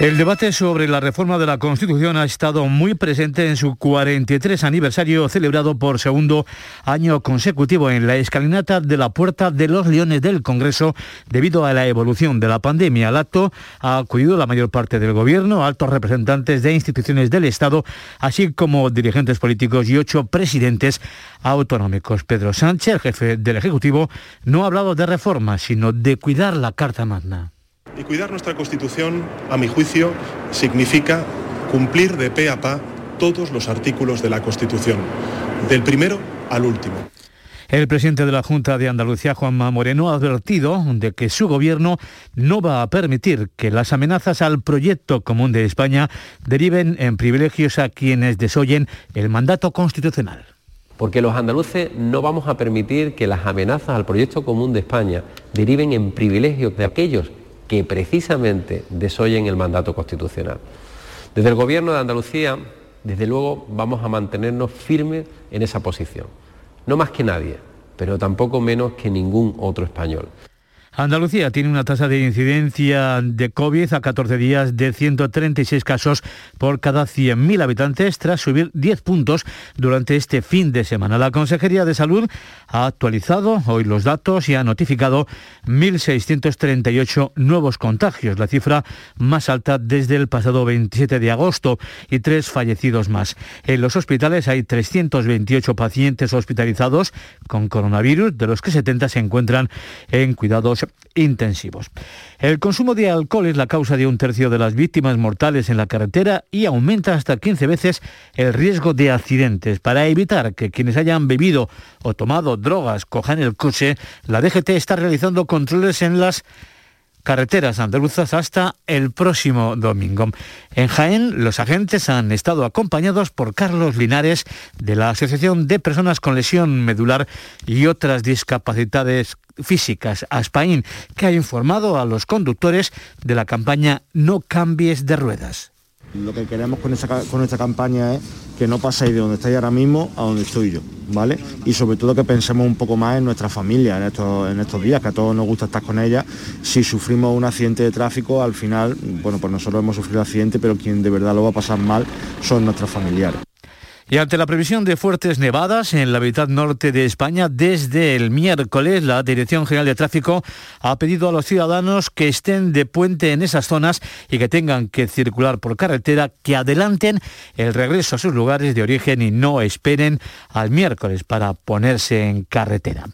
El debate sobre la reforma de la Constitución ha estado muy presente en su 43 aniversario celebrado por segundo año consecutivo en la escalinata de la Puerta de los Leones del Congreso debido a la evolución de la pandemia. Al acto ha acudido la mayor parte del Gobierno, altos representantes de instituciones del Estado, así como dirigentes políticos y ocho presidentes autonómicos. Pedro Sánchez, jefe del Ejecutivo, no ha hablado de reforma, sino de cuidar la Carta Magna. Y cuidar nuestra Constitución, a mi juicio, significa cumplir de pe a pa todos los artículos de la Constitución, del primero al último. El presidente de la Junta de Andalucía, Juanma Moreno, ha advertido de que su gobierno no va a permitir que las amenazas al proyecto común de España deriven en privilegios a quienes desoyen el mandato constitucional. Porque los andaluces no vamos a permitir que las amenazas al proyecto común de España deriven en privilegios de aquellos que precisamente desoyen el mandato constitucional. Desde el Gobierno de Andalucía, desde luego, vamos a mantenernos firmes en esa posición. No más que nadie, pero tampoco menos que ningún otro español. Andalucía tiene una tasa de incidencia de COVID a 14 días de 136 casos por cada 100.000 habitantes tras subir 10 puntos durante este fin de semana. La Consejería de Salud ha actualizado hoy los datos y ha notificado 1.638 nuevos contagios, la cifra más alta desde el pasado 27 de agosto y tres fallecidos más. En los hospitales hay 328 pacientes hospitalizados con coronavirus, de los que 70 se encuentran en cuidados intensivos. El consumo de alcohol es la causa de un tercio de las víctimas mortales en la carretera y aumenta hasta 15 veces el riesgo de accidentes. Para evitar que quienes hayan bebido o tomado drogas cojan el coche, la DGT está realizando controles en las carreteras andaluzas hasta el próximo domingo. En Jaén, los agentes han estado acompañados por Carlos Linares de la Asociación de Personas con Lesión Medular y otras discapacidades físicas, ASPAIN, que ha informado a los conductores de la campaña No cambies de ruedas. Lo que queremos con, con esta campaña es que no paséis de donde estáis ahora mismo a donde estoy yo, ¿vale? Y sobre todo que pensemos un poco más en nuestra familia en estos, en estos días, que a todos nos gusta estar con ella. Si sufrimos un accidente de tráfico, al final, bueno, pues nosotros hemos sufrido accidente, pero quien de verdad lo va a pasar mal son nuestros familiares. Y ante la previsión de fuertes nevadas en la mitad norte de España, desde el miércoles la Dirección General de Tráfico ha pedido a los ciudadanos que estén de puente en esas zonas y que tengan que circular por carretera, que adelanten el regreso a sus lugares de origen y no esperen al miércoles para ponerse en carretera.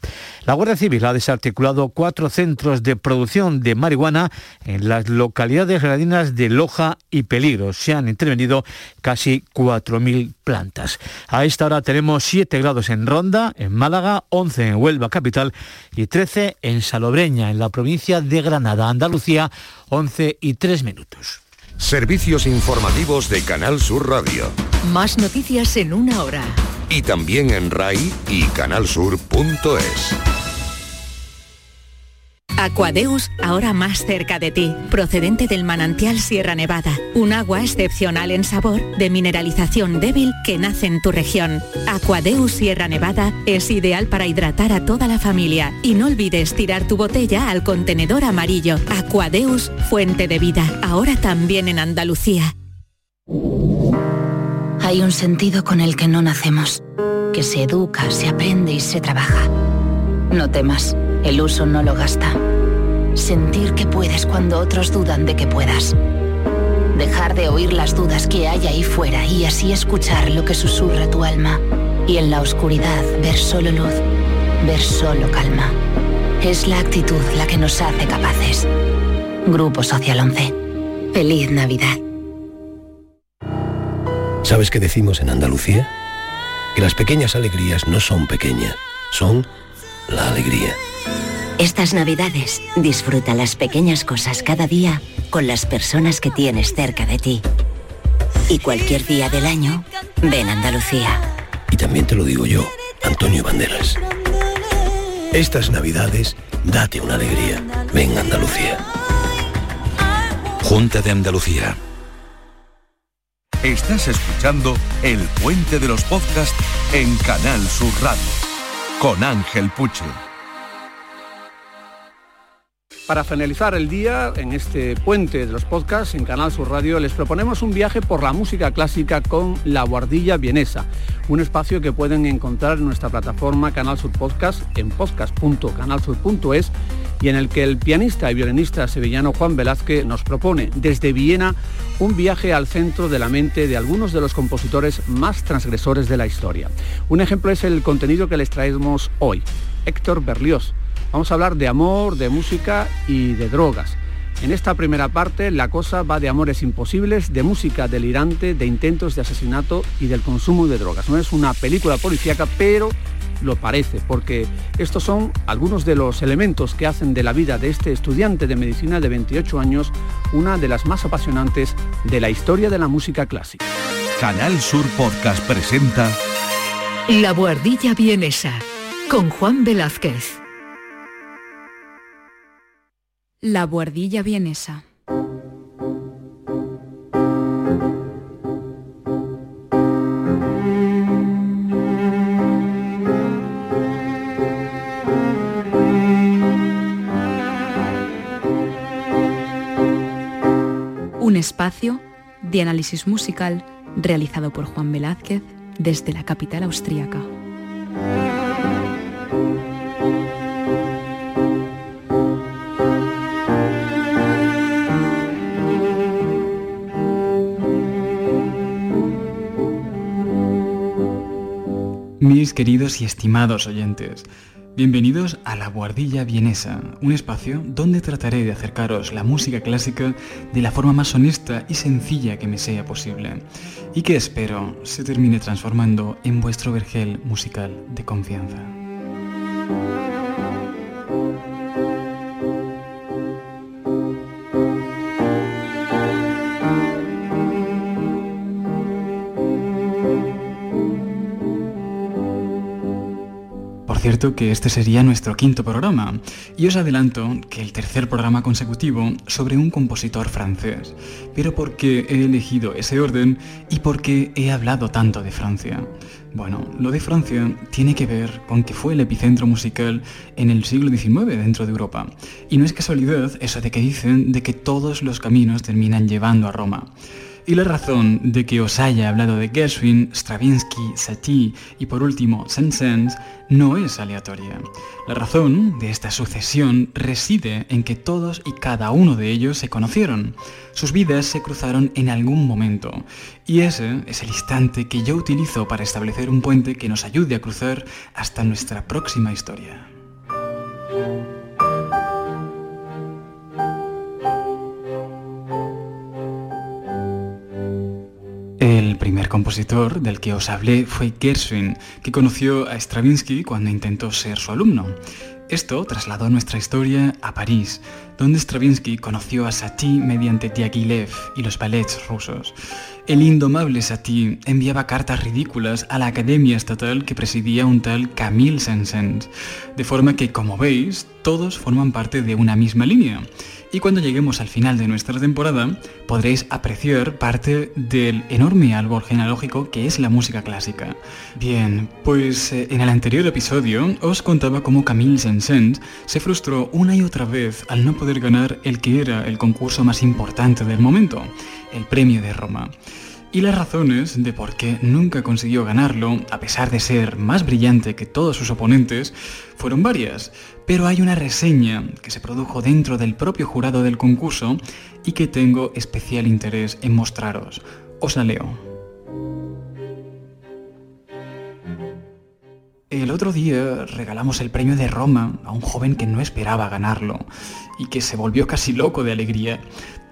La Guardia Civil ha desarticulado cuatro centros de producción de marihuana en las localidades gradinas de Loja y Peligro. Se han intervenido casi 4.000 plantas. A esta hora tenemos 7 grados en Ronda, en Málaga, 11 en Huelva capital y 13 en Salobreña, en la provincia de Granada, Andalucía, 11 y 3 minutos. Servicios informativos de Canal Sur Radio. Más noticias en una hora. Y también en RAI y canalsur.es. Aquadeus, ahora más cerca de ti, procedente del manantial Sierra Nevada, un agua excepcional en sabor, de mineralización débil que nace en tu región. Aquadeus Sierra Nevada es ideal para hidratar a toda la familia y no olvides tirar tu botella al contenedor amarillo. Aquadeus, fuente de vida, ahora también en Andalucía. Hay un sentido con el que no nacemos, que se educa, se aprende y se trabaja. No temas, el uso no lo gasta. Sentir que puedes cuando otros dudan de que puedas. Dejar de oír las dudas que hay ahí fuera y así escuchar lo que susurra tu alma. Y en la oscuridad ver solo luz, ver solo calma. Es la actitud la que nos hace capaces. Grupo Social 11. Feliz Navidad. ¿Sabes qué decimos en Andalucía? Que las pequeñas alegrías no son pequeñas, son la alegría. Estas navidades disfruta las pequeñas cosas cada día con las personas que tienes cerca de ti. Y cualquier día del año, ven Andalucía. Y también te lo digo yo, Antonio Banderas. Estas navidades, date una alegría. Ven Andalucía. Junta de Andalucía. Estás escuchando El Puente de los Podcasts en Canal Sur Radio. con Ángel Puche. Para finalizar el día, en este puente de los podcasts en Canal Sur Radio, les proponemos un viaje por la música clásica con La Guardilla Vienesa, un espacio que pueden encontrar en nuestra plataforma Canal Sur Podcast en podcast.canalsur.es y en el que el pianista y violinista sevillano Juan Velázquez nos propone desde Viena un viaje al centro de la mente de algunos de los compositores más transgresores de la historia. Un ejemplo es el contenido que les traemos hoy, Héctor Berlioz Vamos a hablar de amor, de música y de drogas. En esta primera parte la cosa va de amores imposibles, de música delirante, de intentos de asesinato y del consumo de drogas. No es una película policíaca, pero lo parece, porque estos son algunos de los elementos que hacen de la vida de este estudiante de medicina de 28 años una de las más apasionantes de la historia de la música clásica. Canal Sur Podcast presenta La Guardilla Vienesa con Juan Velázquez. La buhardilla vienesa. Un espacio de análisis musical realizado por Juan Velázquez desde la capital austríaca. Mis queridos y estimados oyentes, bienvenidos a La Guardilla Vienesa, un espacio donde trataré de acercaros la música clásica de la forma más honesta y sencilla que me sea posible, y que espero se termine transformando en vuestro vergel musical de confianza. Que este sería nuestro quinto programa, y os adelanto que el tercer programa consecutivo sobre un compositor francés, pero ¿por qué he elegido ese orden y por qué he hablado tanto de Francia? Bueno, lo de Francia tiene que ver con que fue el epicentro musical en el siglo XIX dentro de Europa, y no es casualidad eso de que dicen de que todos los caminos terminan llevando a Roma. Y la razón de que os haya hablado de Gershwin, Stravinsky, Satie y por último Saint-Saëns no es aleatoria. La razón de esta sucesión reside en que todos y cada uno de ellos se conocieron. Sus vidas se cruzaron en algún momento. Y ese es el instante que yo utilizo para establecer un puente que nos ayude a cruzar hasta nuestra próxima historia. Compositor del que os hablé fue Gershwin, que conoció a Stravinsky cuando intentó ser su alumno. Esto trasladó nuestra historia a París, donde Stravinsky conoció a Satie mediante Diaghilev y los ballets rusos. El indomable Satie enviaba cartas ridículas a la Academia Estatal que presidía un tal Camille Saint-Saëns, de forma que, como veis, todos forman parte de una misma línea y cuando lleguemos al final de nuestra temporada podréis apreciar parte del enorme árbol genealógico que es la música clásica. Bien, pues eh, en el anterior episodio os contaba cómo Camille Saint-Saëns se frustró una y otra vez al no poder ganar el que era el concurso más importante del momento, el Premio de Roma. Y las razones de por qué nunca consiguió ganarlo, a pesar de ser más brillante que todos sus oponentes, fueron varias, pero hay una reseña que se produjo dentro del propio jurado del concurso y que tengo especial interés en mostraros. Os la leo. El otro día regalamos el premio de Roma a un joven que no esperaba ganarlo y que se volvió casi loco de alegría.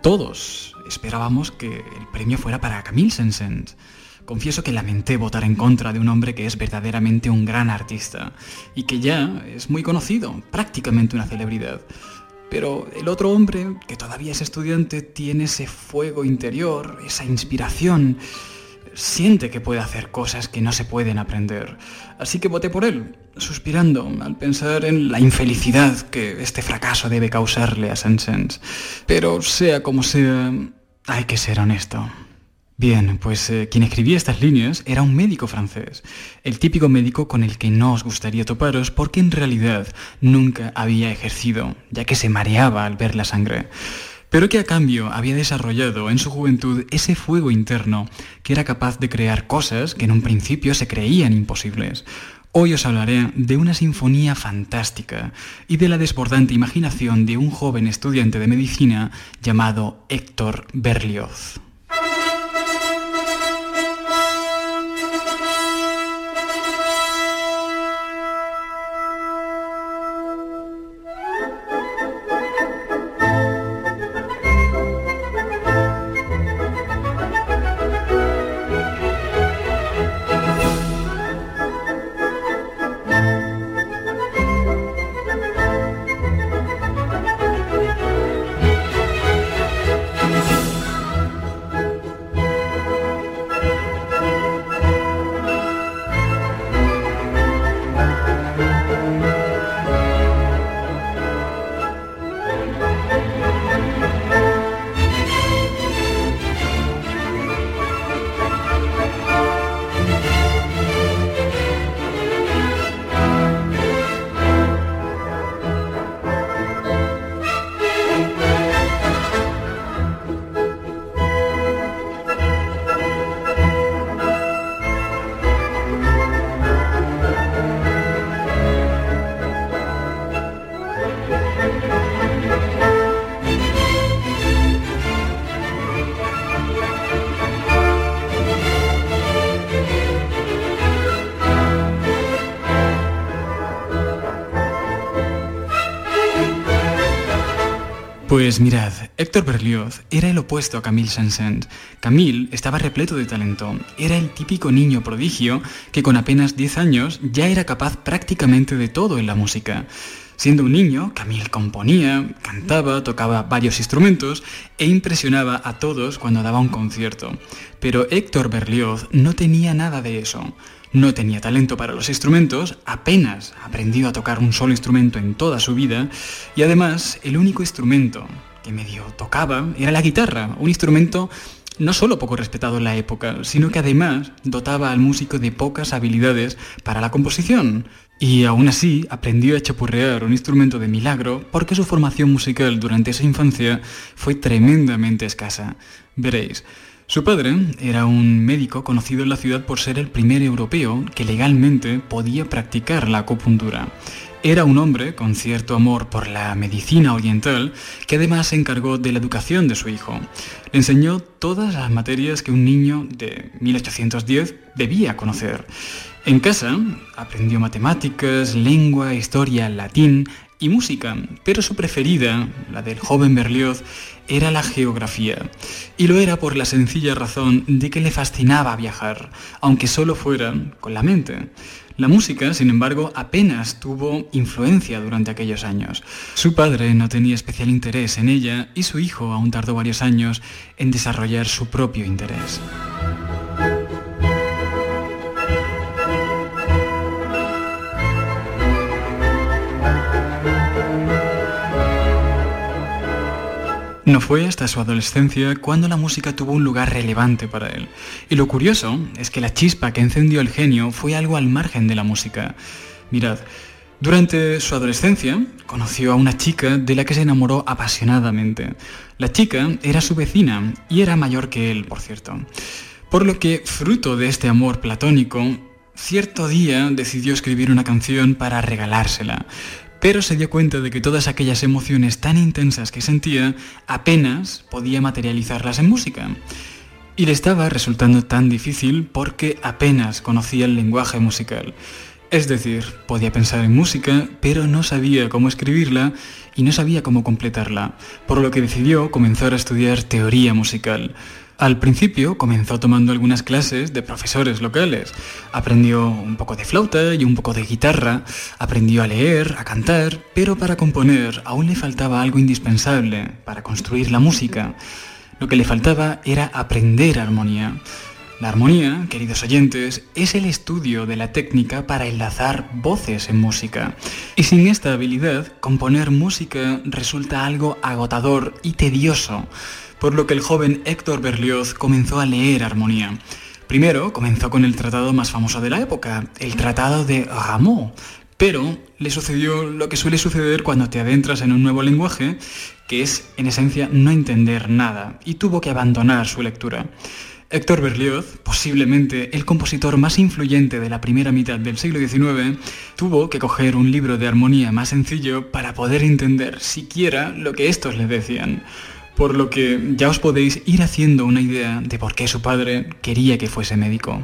Todos esperábamos que el premio fuera para Camille Saint-Saëns. Confieso que lamenté votar en contra de un hombre que es verdaderamente un gran artista y que ya es muy conocido, prácticamente una celebridad. Pero el otro hombre, que todavía es estudiante, tiene ese fuego interior, esa inspiración siente que puede hacer cosas que no se pueden aprender. Así que voté por él, suspirando al pensar en la infelicidad que este fracaso debe causarle a Saint-Saëns. Pero sea como sea, hay que ser honesto. Bien, pues eh, quien escribía estas líneas era un médico francés, el típico médico con el que no os gustaría toparos porque en realidad nunca había ejercido, ya que se mareaba al ver la sangre, pero que a cambio había desarrollado en su juventud ese fuego interno que era capaz de crear cosas que en un principio se creían imposibles. Hoy os hablaré de una sinfonía fantástica y de la desbordante imaginación de un joven estudiante de medicina llamado Héctor Berlioz. Pues mirad, Héctor Berlioz era el opuesto a Camille Saint-Saëns. Camille estaba repleto de talento, era el típico niño prodigio que con apenas 10 años ya era capaz prácticamente de todo en la música. Siendo un niño, Camille componía, cantaba, tocaba varios instrumentos e impresionaba a todos cuando daba un concierto. Pero Héctor Berlioz no tenía nada de eso. No tenía talento para los instrumentos, apenas aprendió a tocar un solo instrumento en toda su vida y además el único instrumento que medio tocaba era la guitarra, un instrumento no solo poco respetado en la época, sino que además dotaba al músico de pocas habilidades para la composición. Y aún así aprendió a chapurrear un instrumento de milagro porque su formación musical durante esa infancia fue tremendamente escasa. Veréis, su padre era un médico conocido en la ciudad por ser el primer europeo que legalmente podía practicar la acupuntura. Era un hombre con cierto amor por la medicina oriental que además se encargó de la educación de su hijo. Le enseñó todas las materias que un niño de 1810 debía conocer. En casa aprendió matemáticas, lengua, historia, latín y música, pero su preferida, la del joven Berlioz, era la geografía. Y lo era por la sencilla razón de que le fascinaba viajar, aunque solo fuera con la mente. La música, sin embargo, apenas tuvo influencia durante aquellos años. Su padre no tenía especial interés en ella y su hijo aún tardó varios años en desarrollar su propio interés. No fue hasta su adolescencia cuando la música tuvo un lugar relevante para él. Y lo curioso es que la chispa que encendió el genio fue algo al margen de la música. Mirad, durante su adolescencia conoció a una chica de la que se enamoró apasionadamente. La chica era su vecina y era mayor que él, por cierto. Por lo que, fruto de este amor platónico, cierto día decidió escribir una canción para regalársela pero se dio cuenta de que todas aquellas emociones tan intensas que sentía apenas podía materializarlas en música. Y le estaba resultando tan difícil porque apenas conocía el lenguaje musical. Es decir, podía pensar en música, pero no sabía cómo escribirla y no sabía cómo completarla, por lo que decidió comenzar a estudiar teoría musical. Al principio comenzó tomando algunas clases de profesores locales. Aprendió un poco de flauta y un poco de guitarra, aprendió a leer, a cantar, pero para componer aún le faltaba algo indispensable para construir la música. Lo que le faltaba era aprender armonía. La armonía, queridos oyentes, es el estudio de la técnica para enlazar voces en música. Y sin esta habilidad, componer música resulta algo agotador y tedioso. Por lo que el joven Héctor Berlioz comenzó a leer armonía. Primero comenzó con el tratado más famoso de la época, el Tratado de Rameau, pero le sucedió lo que suele suceder cuando te adentras en un nuevo lenguaje, que es en esencia no entender nada, y tuvo que abandonar su lectura. Héctor Berlioz, posiblemente el compositor más influyente de la primera mitad del siglo XIX, tuvo que coger un libro de armonía más sencillo para poder entender siquiera lo que estos le decían. Por lo que ya os podéis ir haciendo una idea de por qué su padre quería que fuese médico.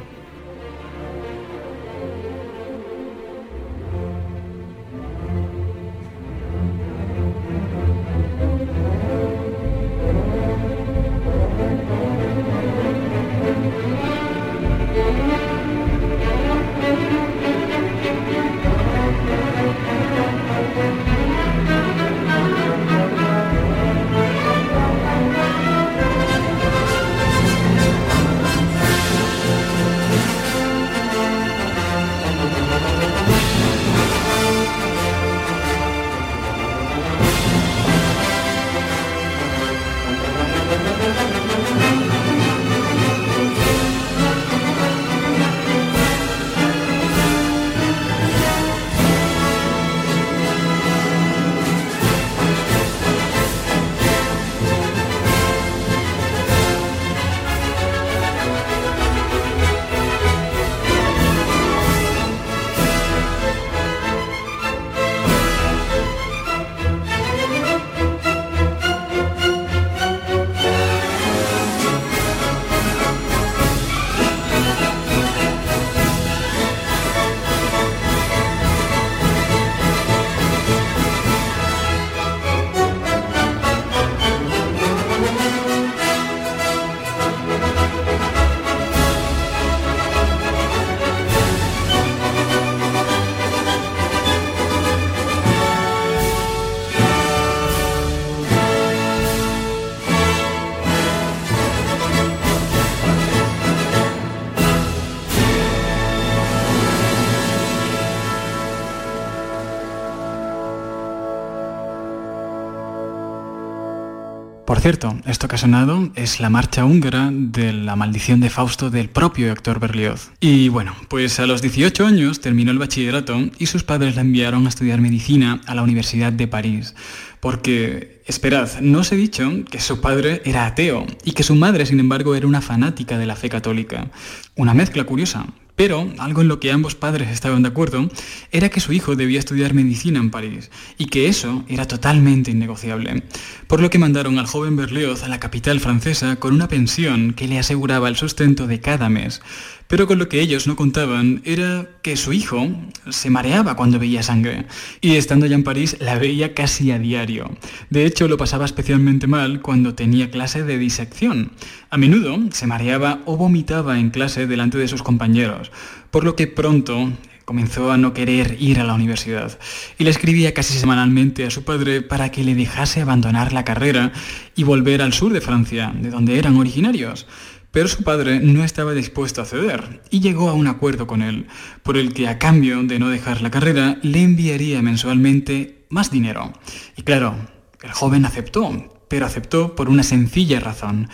Cierto, esto que es la marcha húngara de la maldición de Fausto del propio Héctor Berlioz. Y bueno, pues a los 18 años terminó el bachillerato y sus padres la enviaron a estudiar medicina a la Universidad de París. Porque, esperad, no os he dicho que su padre era ateo y que su madre, sin embargo, era una fanática de la fe católica. Una mezcla curiosa, pero algo en lo que ambos padres estaban de acuerdo era que su hijo debía estudiar medicina en París y que eso era totalmente innegociable. Por lo que mandaron al joven Berlioz a la capital francesa con una pensión que le aseguraba el sustento de cada mes. Pero con lo que ellos no contaban era que su hijo se mareaba cuando veía sangre, y estando ya en París la veía casi a diario. De hecho, lo pasaba especialmente mal cuando tenía clase de disección. A menudo se mareaba o vomitaba en clase delante de sus compañeros, por lo que pronto comenzó a no querer ir a la universidad y le escribía casi semanalmente a su padre para que le dejase abandonar la carrera y volver al sur de Francia, de donde eran originarios. Pero su padre no estaba dispuesto a ceder y llegó a un acuerdo con él, por el que a cambio de no dejar la carrera le enviaría mensualmente más dinero. Y claro, el joven aceptó, pero aceptó por una sencilla razón.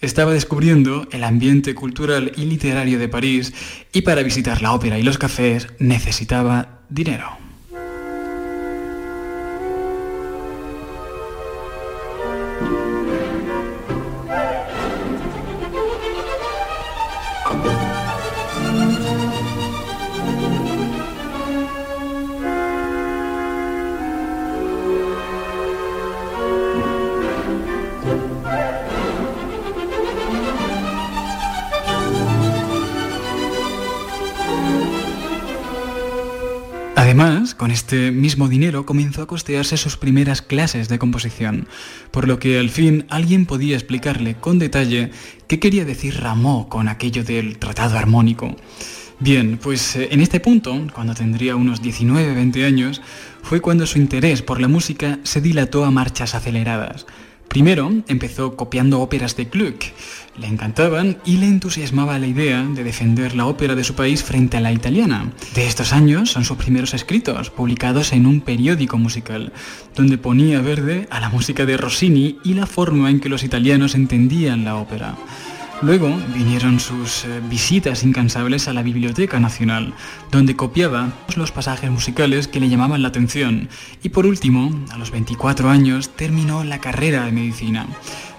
Estaba descubriendo el ambiente cultural y literario de París y para visitar la ópera y los cafés necesitaba dinero. Con este mismo dinero comenzó a costearse sus primeras clases de composición, por lo que al fin alguien podía explicarle con detalle qué quería decir Rameau con aquello del tratado armónico. Bien, pues eh, en este punto, cuando tendría unos 19-20 años, fue cuando su interés por la música se dilató a marchas aceleradas. Primero empezó copiando óperas de Gluck. Le encantaban y le entusiasmaba la idea de defender la ópera de su país frente a la italiana. De estos años son sus primeros escritos, publicados en un periódico musical, donde ponía verde a la música de Rossini y la forma en que los italianos entendían la ópera. Luego vinieron sus eh, visitas incansables a la Biblioteca Nacional, donde copiaba los pasajes musicales que le llamaban la atención. Y por último, a los 24 años, terminó la carrera de medicina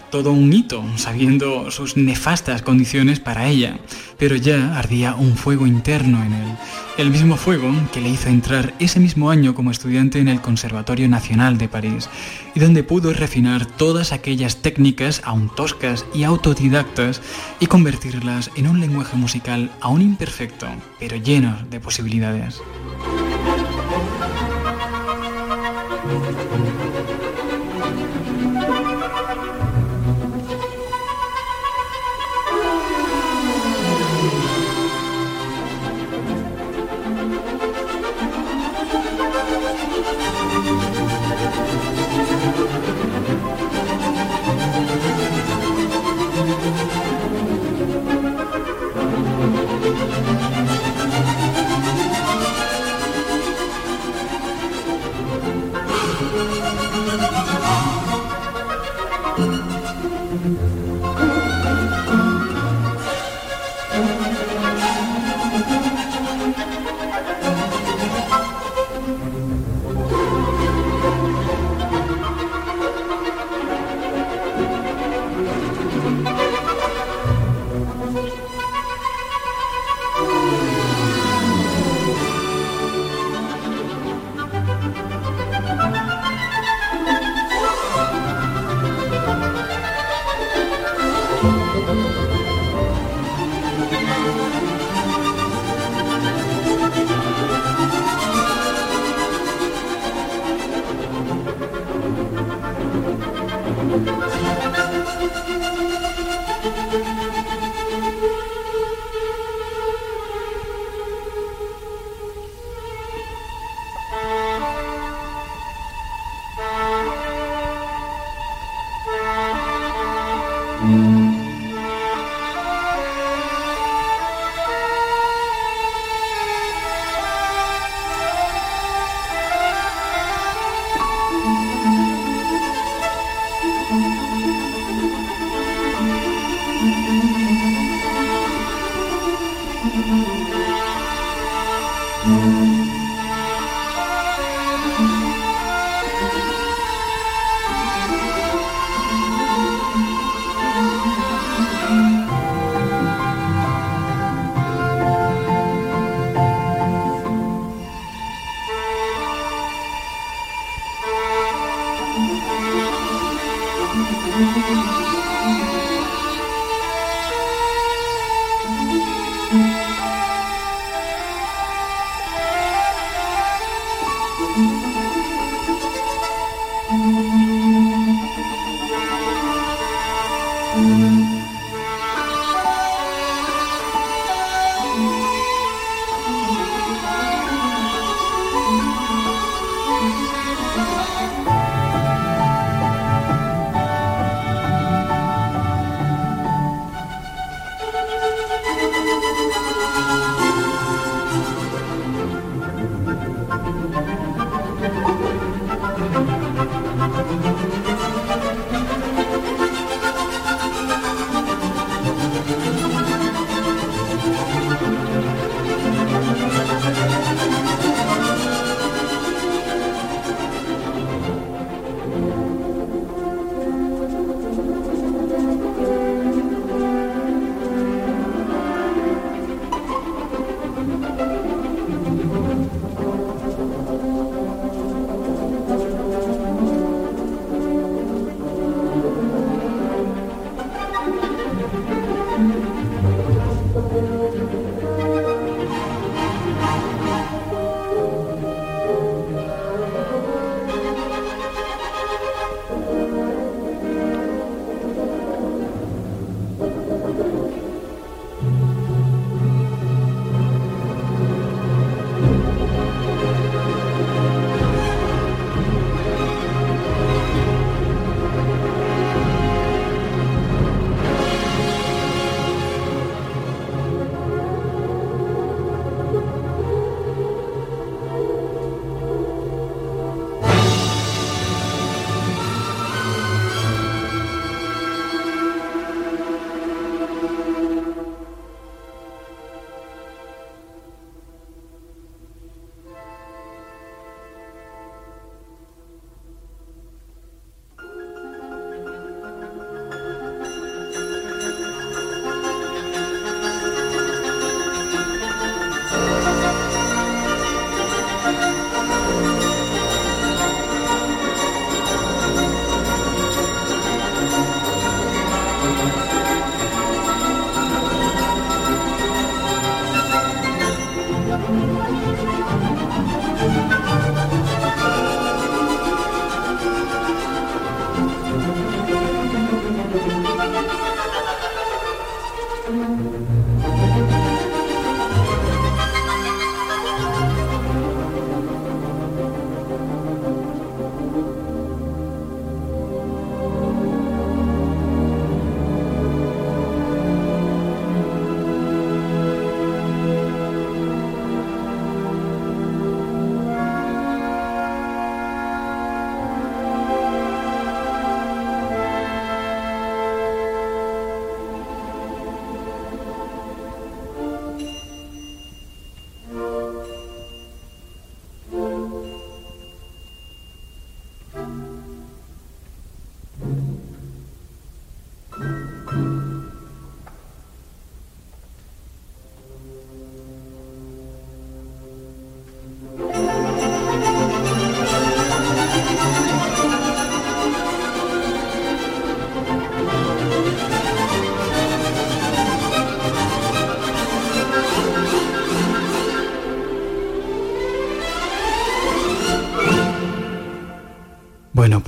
todo un hito, sabiendo sus nefastas condiciones para ella, pero ya ardía un fuego interno en él, el mismo fuego que le hizo entrar ese mismo año como estudiante en el Conservatorio Nacional de París, y donde pudo refinar todas aquellas técnicas aún toscas y autodidactas y convertirlas en un lenguaje musical aún imperfecto, pero lleno de posibilidades.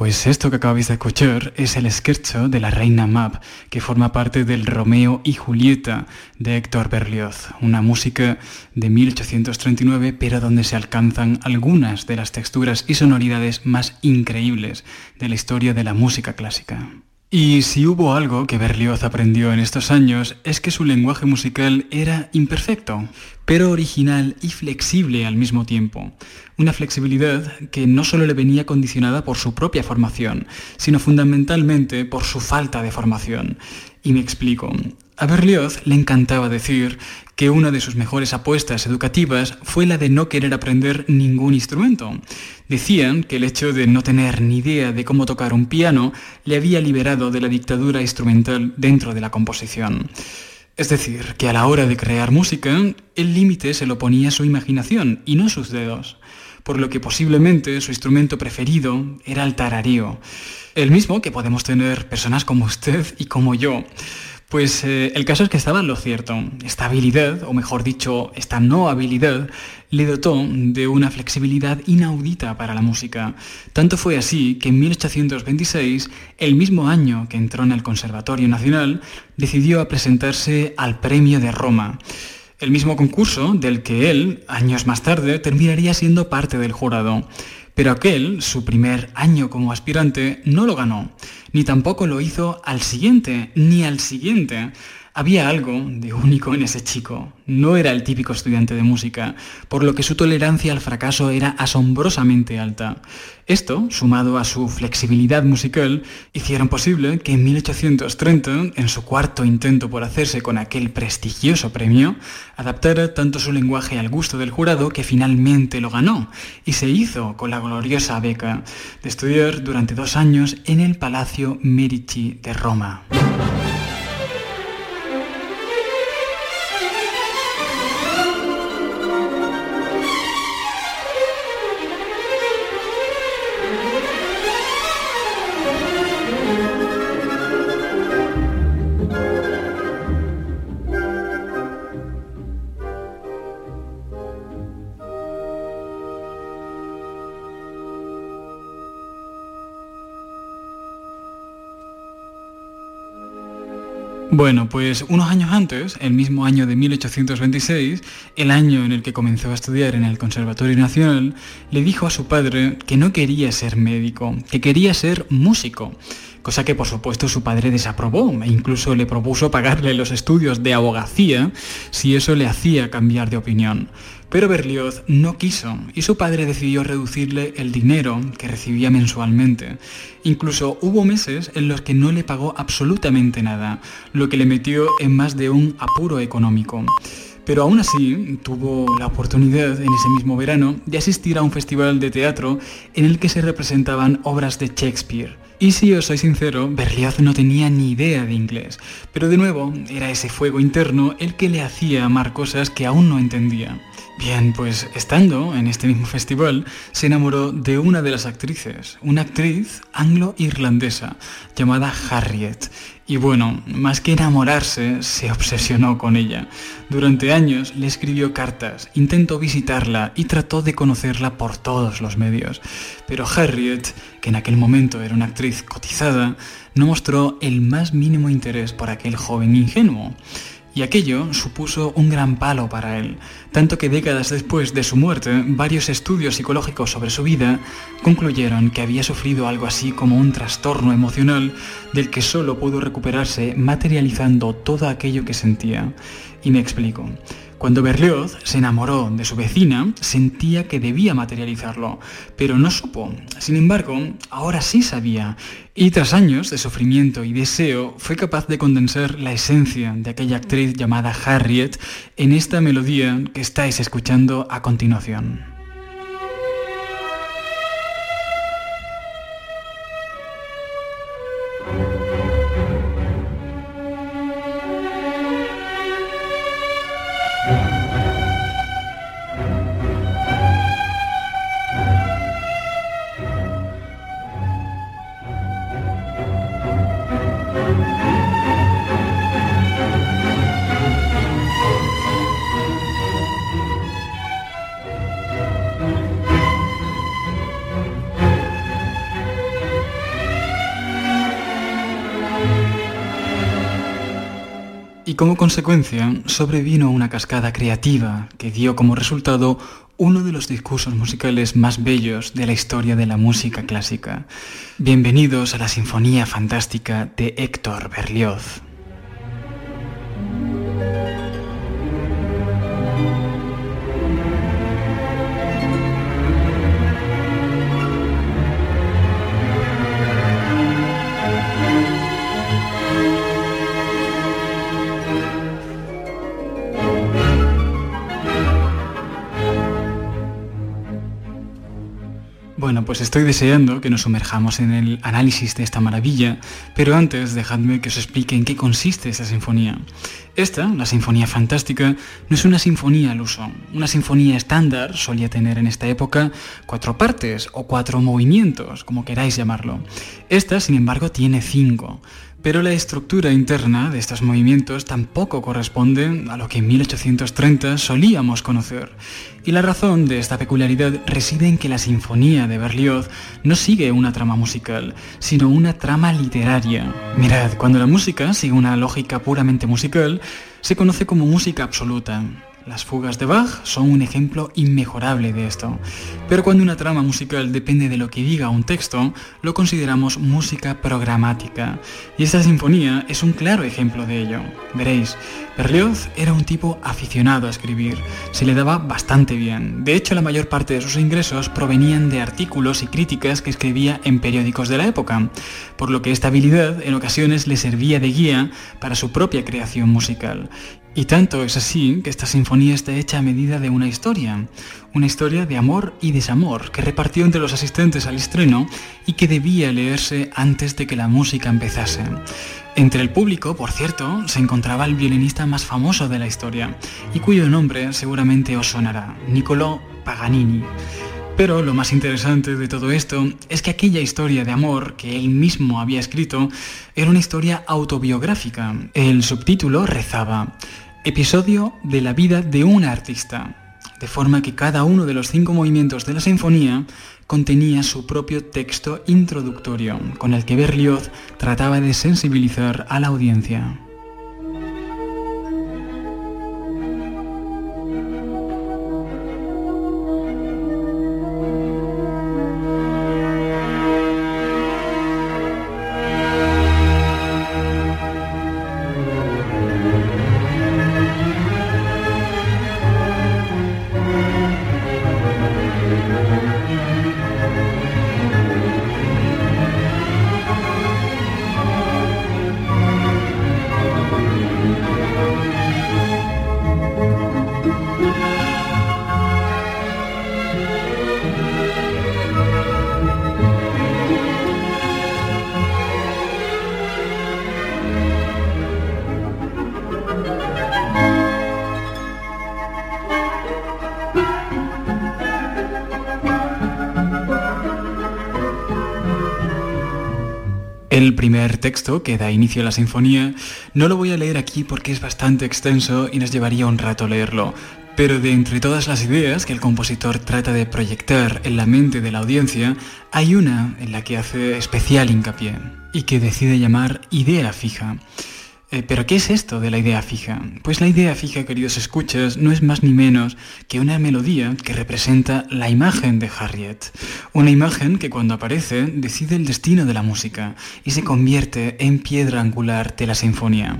Pues esto que acabáis de escuchar es el scherzo de la Reina Mab, que forma parte del Romeo y Julieta de Héctor Berlioz, una música de 1839, pero donde se alcanzan algunas de las texturas y sonoridades más increíbles de la historia de la música clásica. Y si hubo algo que Berlioz aprendió en estos años es que su lenguaje musical era imperfecto, pero original y flexible al mismo tiempo. Una flexibilidad que no solo le venía condicionada por su propia formación, sino fundamentalmente por su falta de formación. Y me explico. A Berlioz le encantaba decir que una de sus mejores apuestas educativas fue la de no querer aprender ningún instrumento. Decían que el hecho de no tener ni idea de cómo tocar un piano le había liberado de la dictadura instrumental dentro de la composición. Es decir, que a la hora de crear música, el límite se lo ponía su imaginación y no sus dedos, por lo que posiblemente su instrumento preferido era el tararío, el mismo que podemos tener personas como usted y como yo. Pues eh, el caso es que estaba en lo cierto. Esta habilidad, o mejor dicho, esta no habilidad, le dotó de una flexibilidad inaudita para la música. Tanto fue así que en 1826, el mismo año que entró en el Conservatorio Nacional, decidió presentarse al Premio de Roma. El mismo concurso del que él, años más tarde, terminaría siendo parte del jurado. Pero aquel, su primer año como aspirante, no lo ganó, ni tampoco lo hizo al siguiente, ni al siguiente. Había algo de único en ese chico. No era el típico estudiante de música, por lo que su tolerancia al fracaso era asombrosamente alta. Esto, sumado a su flexibilidad musical, hicieron posible que en 1830, en su cuarto intento por hacerse con aquel prestigioso premio, adaptara tanto su lenguaje al gusto del jurado que finalmente lo ganó y se hizo con la gloriosa beca de estudiar durante dos años en el Palacio Medici de Roma. Bueno, pues unos años antes, el mismo año de 1826, el año en el que comenzó a estudiar en el Conservatorio Nacional, le dijo a su padre que no quería ser médico, que quería ser músico, cosa que por supuesto su padre desaprobó e incluso le propuso pagarle los estudios de abogacía si eso le hacía cambiar de opinión. Pero Berlioz no quiso y su padre decidió reducirle el dinero que recibía mensualmente. Incluso hubo meses en los que no le pagó absolutamente nada, lo que le metió en más de un apuro económico. Pero aún así tuvo la oportunidad en ese mismo verano de asistir a un festival de teatro en el que se representaban obras de Shakespeare. Y si os soy sincero, Berlioz no tenía ni idea de inglés, pero de nuevo era ese fuego interno el que le hacía amar cosas que aún no entendía. Bien, pues estando en este mismo festival, se enamoró de una de las actrices, una actriz anglo-irlandesa llamada Harriet. Y bueno, más que enamorarse, se obsesionó con ella. Durante años le escribió cartas, intentó visitarla y trató de conocerla por todos los medios. Pero Harriet, que en aquel momento era una actriz cotizada, no mostró el más mínimo interés por aquel joven ingenuo y aquello supuso un gran palo para él, tanto que décadas después de su muerte, varios estudios psicológicos sobre su vida concluyeron que había sufrido algo así como un trastorno emocional del que solo pudo recuperarse materializando todo aquello que sentía. Y me explico. Cuando Berlioz se enamoró de su vecina, sentía que debía materializarlo, pero no supo. Sin embargo, ahora sí sabía, y tras años de sufrimiento y deseo, fue capaz de condensar la esencia de aquella actriz llamada Harriet en esta melodía que estáis escuchando a continuación. Como consecuencia sobrevino una cascada creativa que dio como resultado uno de los discursos musicales más bellos de la historia de la música clásica. Bienvenidos a la Sinfonía Fantástica de Héctor Berlioz. Bueno, pues estoy deseando que nos sumerjamos en el análisis de esta maravilla, pero antes dejadme que os explique en qué consiste esta sinfonía. Esta, la Sinfonía Fantástica, no es una sinfonía al uso. Una sinfonía estándar solía tener en esta época cuatro partes o cuatro movimientos, como queráis llamarlo. Esta, sin embargo, tiene cinco. Pero la estructura interna de estos movimientos tampoco corresponde a lo que en 1830 solíamos conocer. Y la razón de esta peculiaridad reside en que la Sinfonía de Berlioz no sigue una trama musical, sino una trama literaria. Mirad, cuando la música sigue una lógica puramente musical, se conoce como música absoluta. Las fugas de Bach son un ejemplo inmejorable de esto. Pero cuando una trama musical depende de lo que diga un texto, lo consideramos música programática. Y esta sinfonía es un claro ejemplo de ello. Veréis, Berlioz era un tipo aficionado a escribir. Se le daba bastante bien. De hecho, la mayor parte de sus ingresos provenían de artículos y críticas que escribía en periódicos de la época, por lo que esta habilidad en ocasiones le servía de guía para su propia creación musical. Y tanto es así que esta sinfonía está hecha a medida de una historia, una historia de amor y desamor que repartió entre los asistentes al estreno y que debía leerse antes de que la música empezase. Entre el público, por cierto, se encontraba el violinista más famoso de la historia y cuyo nombre seguramente os sonará, Niccolò Paganini. Pero lo más interesante de todo esto es que aquella historia de amor que él mismo había escrito era una historia autobiográfica. El subtítulo rezaba, Episodio de la vida de un artista, de forma que cada uno de los cinco movimientos de la sinfonía contenía su propio texto introductorio, con el que Berlioz trataba de sensibilizar a la audiencia. Texto que da inicio a la sinfonía no lo voy a leer aquí porque es bastante extenso y nos llevaría un rato leerlo, pero de entre todas las ideas que el compositor trata de proyectar en la mente de la audiencia, hay una en la que hace especial hincapié y que decide llamar idea fija. Eh, Pero ¿qué es esto de la idea fija? Pues la idea fija, queridos escuchas, no es más ni menos que una melodía que representa la imagen de Harriet. Una imagen que cuando aparece decide el destino de la música y se convierte en piedra angular de la sinfonía.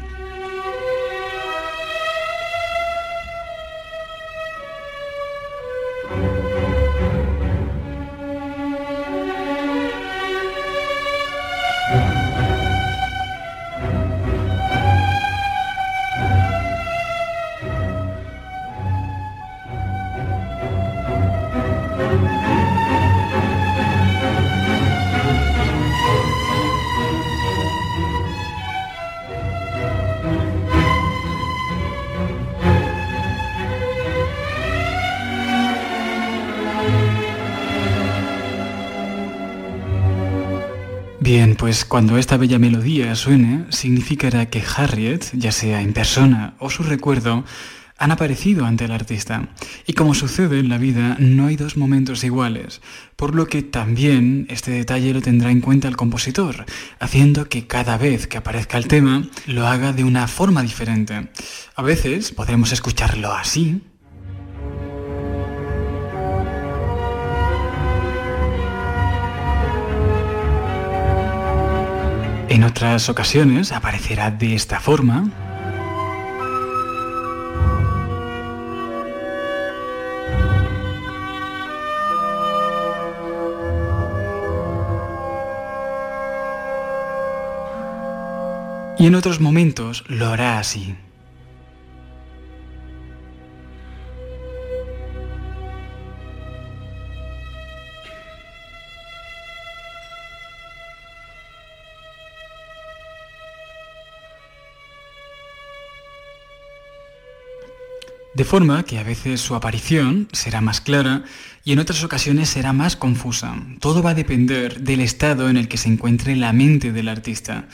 Pues cuando esta bella melodía suene, significará que Harriet, ya sea en persona o su recuerdo, han aparecido ante el artista. Y como sucede en la vida, no hay dos momentos iguales, por lo que también este detalle lo tendrá en cuenta el compositor, haciendo que cada vez que aparezca el tema lo haga de una forma diferente. A veces podremos escucharlo así, En otras ocasiones aparecerá de esta forma. Y en otros momentos lo hará así. De forma que a veces su aparición será más clara y en otras ocasiones será más confusa. Todo va a depender del estado en el que se encuentre la mente del artista.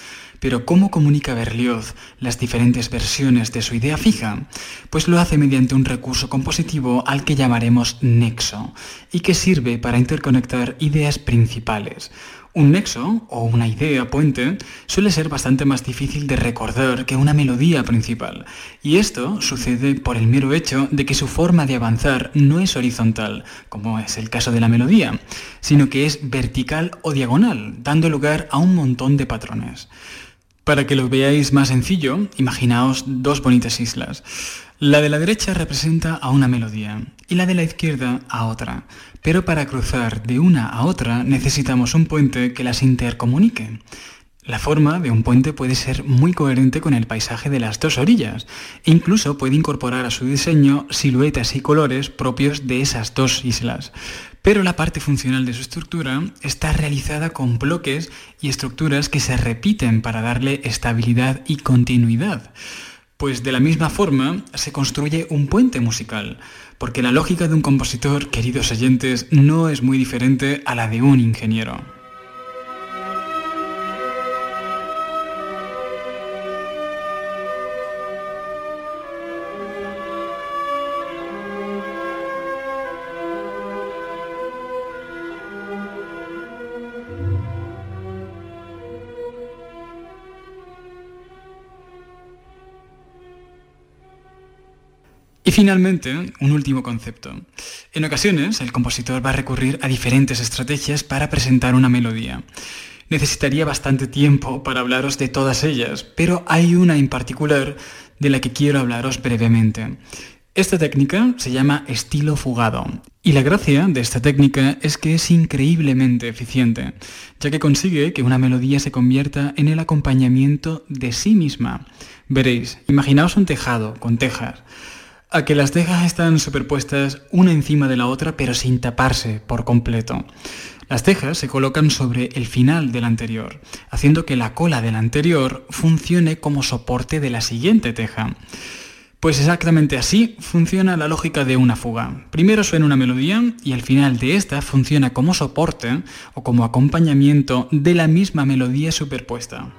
Pero ¿cómo comunica Berlioz las diferentes versiones de su idea fija? Pues lo hace mediante un recurso compositivo al que llamaremos nexo y que sirve para interconectar ideas principales. Un nexo o una idea puente suele ser bastante más difícil de recordar que una melodía principal, y esto sucede por el mero hecho de que su forma de avanzar no es horizontal, como es el caso de la melodía, sino que es vertical o diagonal, dando lugar a un montón de patrones. Para que lo veáis más sencillo, imaginaos dos bonitas islas. La de la derecha representa a una melodía y la de la izquierda a otra, pero para cruzar de una a otra necesitamos un puente que las intercomunique. La forma de un puente puede ser muy coherente con el paisaje de las dos orillas e incluso puede incorporar a su diseño siluetas y colores propios de esas dos islas. Pero la parte funcional de su estructura está realizada con bloques y estructuras que se repiten para darle estabilidad y continuidad. Pues de la misma forma se construye un puente musical, porque la lógica de un compositor, queridos oyentes, no es muy diferente a la de un ingeniero. Y finalmente, un último concepto. En ocasiones, el compositor va a recurrir a diferentes estrategias para presentar una melodía. Necesitaría bastante tiempo para hablaros de todas ellas, pero hay una en particular de la que quiero hablaros brevemente. Esta técnica se llama estilo fugado y la gracia de esta técnica es que es increíblemente eficiente, ya que consigue que una melodía se convierta en el acompañamiento de sí misma. Veréis, imaginaos un tejado con tejas a que las tejas están superpuestas una encima de la otra pero sin taparse por completo. Las tejas se colocan sobre el final del anterior, haciendo que la cola del anterior funcione como soporte de la siguiente teja. Pues exactamente así funciona la lógica de una fuga. Primero suena una melodía y al final de esta funciona como soporte o como acompañamiento de la misma melodía superpuesta.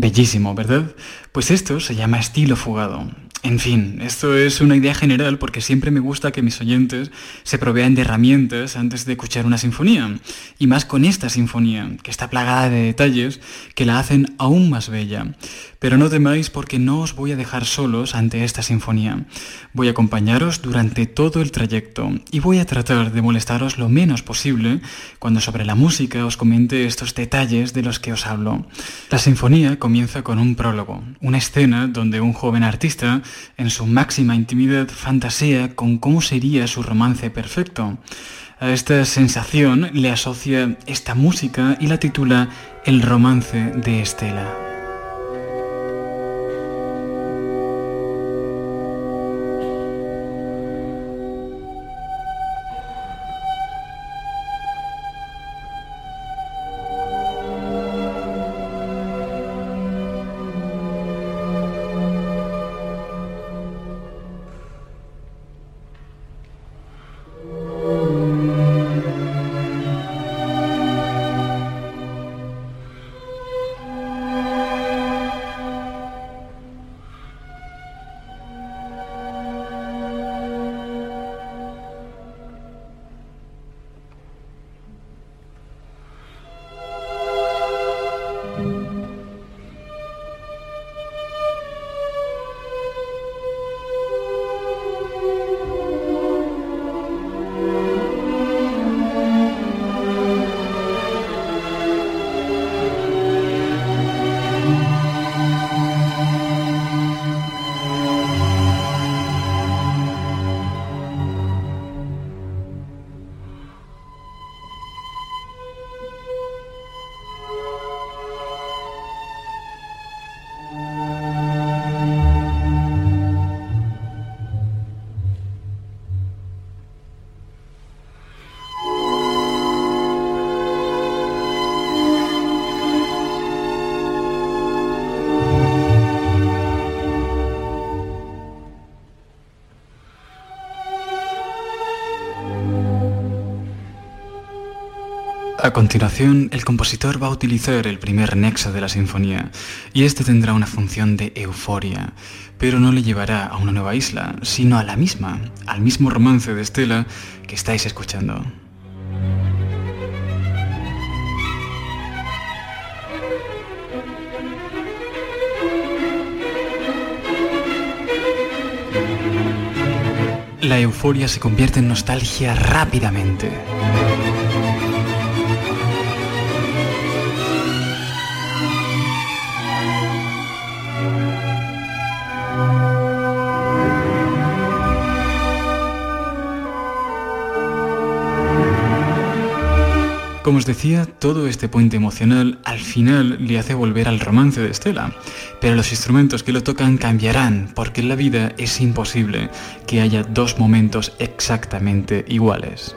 Bellísimo, ¿verdad? Pues esto se llama estilo fugado. En fin, esto es una idea general porque siempre me gusta que mis oyentes se provean de herramientas antes de escuchar una sinfonía, y más con esta sinfonía, que está plagada de detalles que la hacen aún más bella. Pero no temáis porque no os voy a dejar solos ante esta sinfonía. Voy a acompañaros durante todo el trayecto y voy a tratar de molestaros lo menos posible cuando sobre la música os comente estos detalles de los que os hablo. La sinfonía comienza con un prólogo, una escena donde un joven artista en su máxima intimidad fantasea con cómo sería su romance perfecto. A esta sensación le asocia esta música y la titula El romance de Estela. A continuación, el compositor va a utilizar el primer nexo de la sinfonía, y este tendrá una función de euforia, pero no le llevará a una nueva isla, sino a la misma, al mismo romance de Estela que estáis escuchando. La euforia se convierte en nostalgia rápidamente. Como os decía, todo este puente emocional al final le hace volver al romance de Estela, pero los instrumentos que lo tocan cambiarán, porque en la vida es imposible que haya dos momentos exactamente iguales.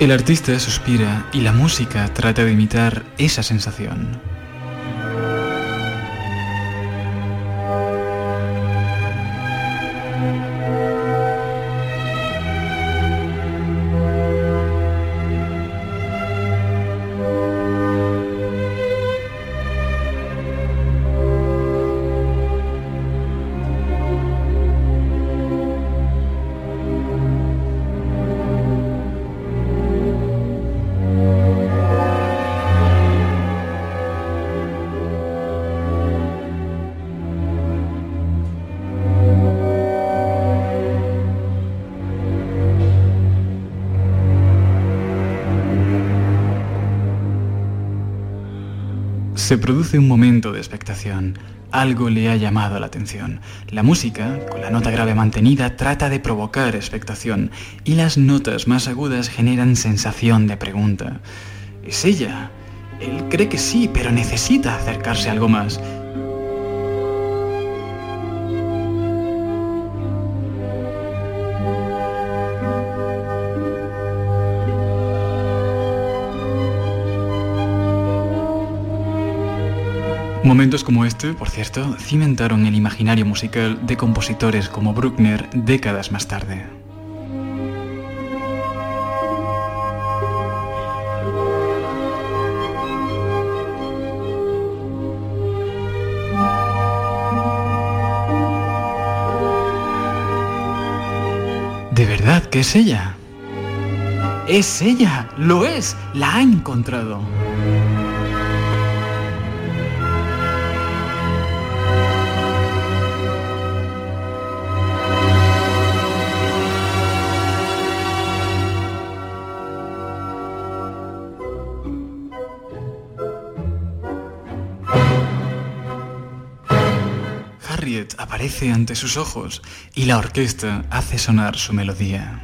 El artista suspira y la música trata de imitar esa sensación. Se produce un momento de expectación. Algo le ha llamado la atención. La música, con la nota grave mantenida, trata de provocar expectación y las notas más agudas generan sensación de pregunta. ¿Es ella? Él cree que sí, pero necesita acercarse algo más. Momentos como este, por cierto, cimentaron el imaginario musical de compositores como Bruckner décadas más tarde. ¿De verdad que es ella? Es ella, lo es, la ha encontrado. Aparece ante sus ojos y la orquesta hace sonar su melodía.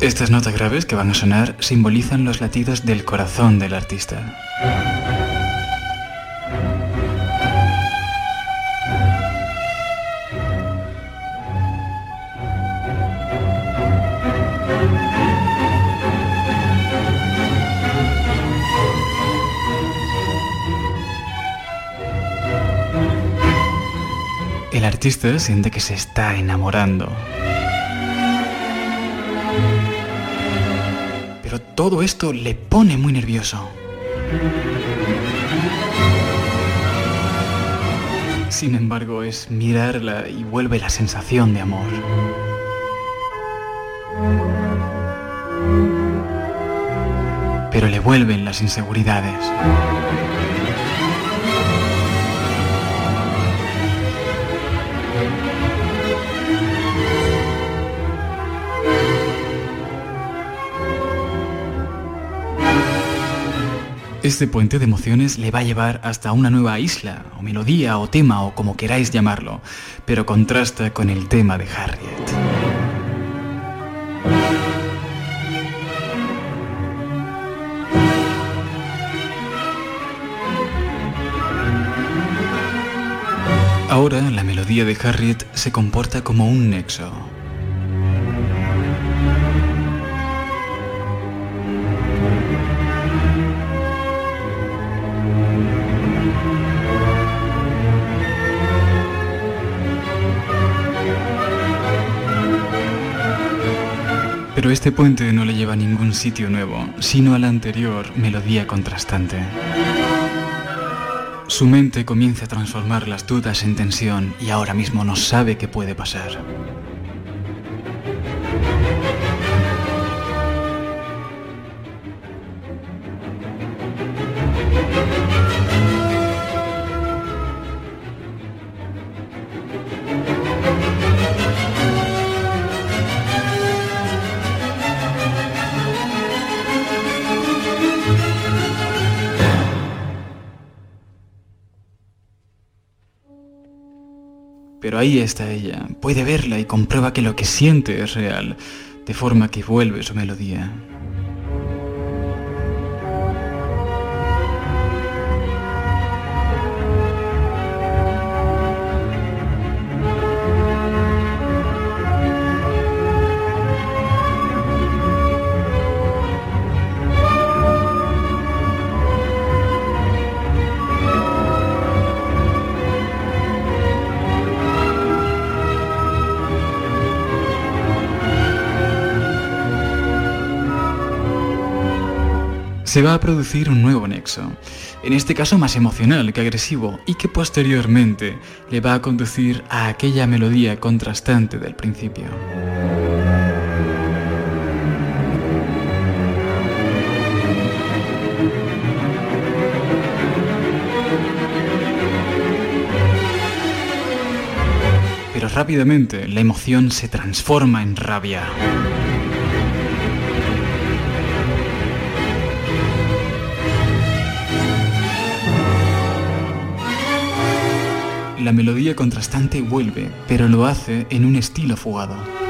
Estas notas graves que van a sonar simbolizan los latidos del corazón del artista. Artista siente que se está enamorando. Pero todo esto le pone muy nervioso. Sin embargo, es mirarla y vuelve la sensación de amor. Pero le vuelven las inseguridades. Este puente de emociones le va a llevar hasta una nueva isla, o melodía, o tema, o como queráis llamarlo, pero contrasta con el tema de Harriet. Ahora la melodía de Harriet se comporta como un nexo, Pero este puente no le lleva a ningún sitio nuevo, sino a la anterior melodía contrastante. Su mente comienza a transformar las dudas en tensión y ahora mismo no sabe qué puede pasar. Ahí está ella, puede verla y comprueba que lo que siente es real, de forma que vuelve su melodía. Se va a producir un nuevo nexo, en este caso más emocional que agresivo y que posteriormente le va a conducir a aquella melodía contrastante del principio. Pero rápidamente la emoción se transforma en rabia. La melodía contrastante vuelve, pero lo hace en un estilo fugado.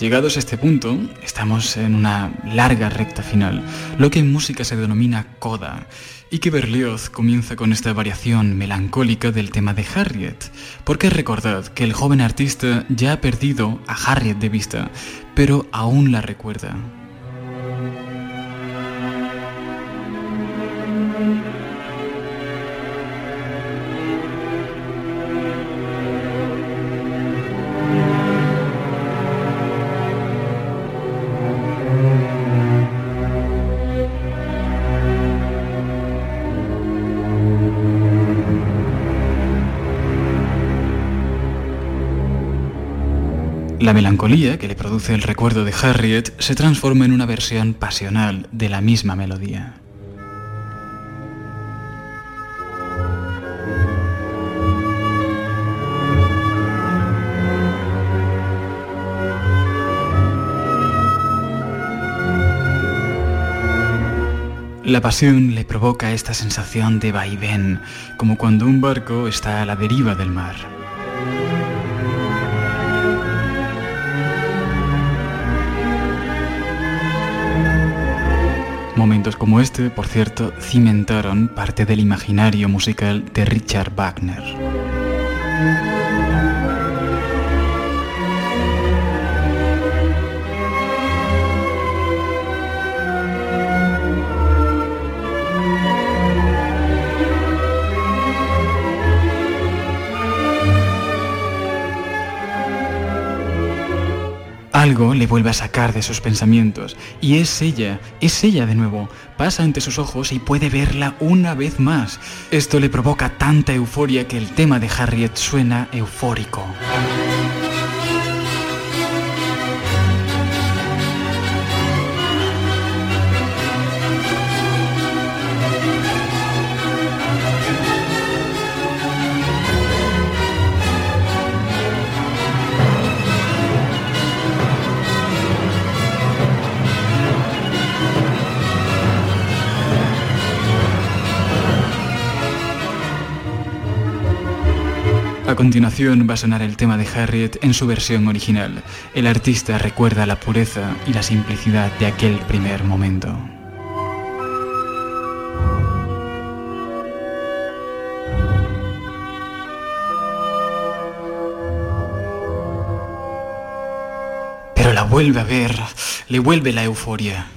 Llegados a este punto, estamos en una larga recta final, lo que en música se denomina coda, y que Berlioz comienza con esta variación melancólica del tema de Harriet, porque recordad que el joven artista ya ha perdido a Harriet de vista, pero aún la recuerda. La melancolía que le produce el recuerdo de Harriet se transforma en una versión pasional de la misma melodía. La pasión le provoca esta sensación de vaivén, como cuando un barco está a la deriva del mar. Momentos como este, por cierto, cimentaron parte del imaginario musical de Richard Wagner. Algo le vuelve a sacar de sus pensamientos y es ella, es ella de nuevo. Pasa ante sus ojos y puede verla una vez más. Esto le provoca tanta euforia que el tema de Harriet suena eufórico. Continuación va a sonar el tema de Harriet en su versión original. El artista recuerda la pureza y la simplicidad de aquel primer momento. Pero la vuelve a ver, le vuelve la euforia.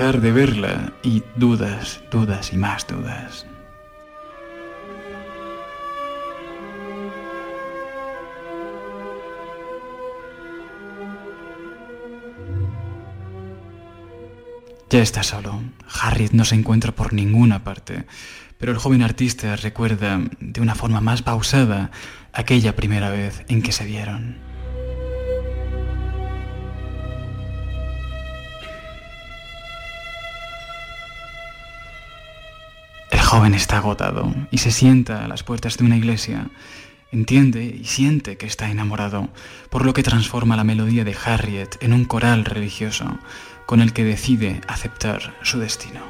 Dejar de verla y dudas, dudas y más dudas. Ya está solo. Harriet no se encuentra por ninguna parte, pero el joven artista recuerda de una forma más pausada aquella primera vez en que se vieron. Joven está agotado y se sienta a las puertas de una iglesia. Entiende y siente que está enamorado, por lo que transforma la melodía de Harriet en un coral religioso con el que decide aceptar su destino.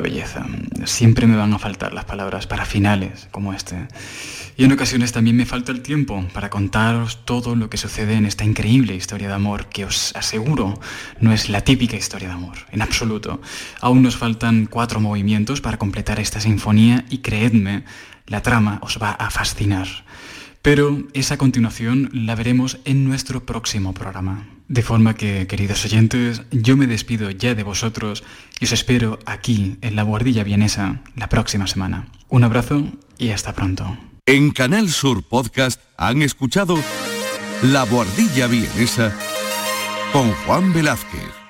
Belleza. Siempre me van a faltar las palabras para finales como este. Y en ocasiones también me falta el tiempo para contaros todo lo que sucede en esta increíble historia de amor que os aseguro no es la típica historia de amor, en absoluto. Aún nos faltan cuatro movimientos para completar esta sinfonía y creedme, la trama os va a fascinar. Pero esa continuación la veremos en nuestro próximo programa. De forma que, queridos oyentes, yo me despido ya de vosotros y os espero aquí, en la Guardilla Vienesa, la próxima semana. Un abrazo y hasta pronto. En Canal Sur Podcast han escuchado La Guardilla Vienesa con Juan Velázquez.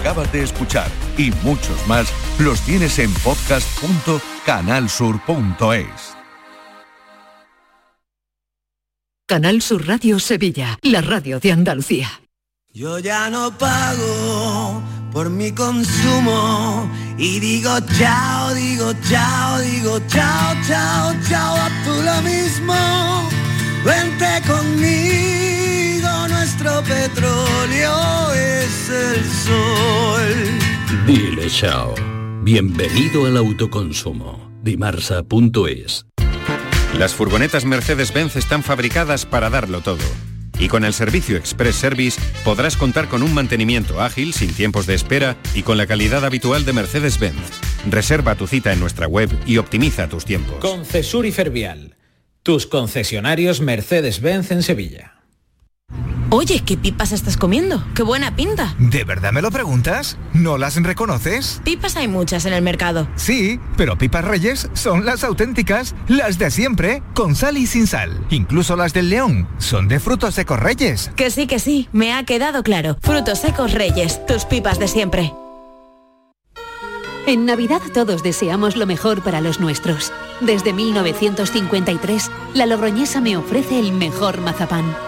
Acabas de escuchar y muchos más los tienes en podcast.canalsur.es. Canal Sur Radio Sevilla, la radio de Andalucía. Yo ya no pago por mi consumo y digo chao, digo chao, digo chao, chao, chao, a tú lo mismo. Vente conmigo, nuestro petróleo es el sol. Dile chao. Bienvenido al autoconsumo. Dimarsa.es. Las furgonetas Mercedes-Benz están fabricadas para darlo todo. Y con el servicio Express Service podrás contar con un mantenimiento ágil, sin tiempos de espera y con la calidad habitual de Mercedes-Benz. Reserva tu cita en nuestra web y optimiza tus tiempos. Con Cesur y Fervial tus concesionarios Mercedes-Benz en Sevilla. Oye, ¿qué pipas estás comiendo? ¡Qué buena pinta! ¿De verdad me lo preguntas? ¿No las reconoces? Pipas hay muchas en el mercado. Sí, pero pipas reyes son las auténticas, las de siempre, con sal y sin sal. Incluso las del león son de frutos secos reyes. Que sí, que sí, me ha quedado claro. Frutos secos reyes, tus pipas de siempre. En Navidad todos deseamos lo mejor para los nuestros. Desde 1953, la Logroñesa me ofrece el mejor mazapán.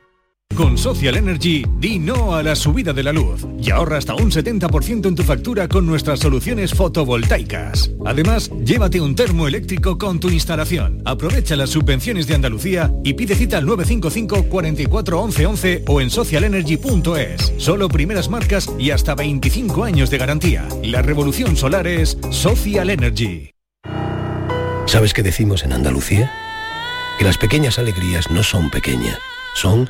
Con Social Energy, di no a la subida de la luz y ahorra hasta un 70% en tu factura con nuestras soluciones fotovoltaicas. Además, llévate un termo eléctrico con tu instalación. Aprovecha las subvenciones de Andalucía y pide cita al 955 44 11 11 o en socialenergy.es. Solo primeras marcas y hasta 25 años de garantía. La revolución solar es Social Energy. ¿Sabes qué decimos en Andalucía? Que las pequeñas alegrías no son pequeñas, son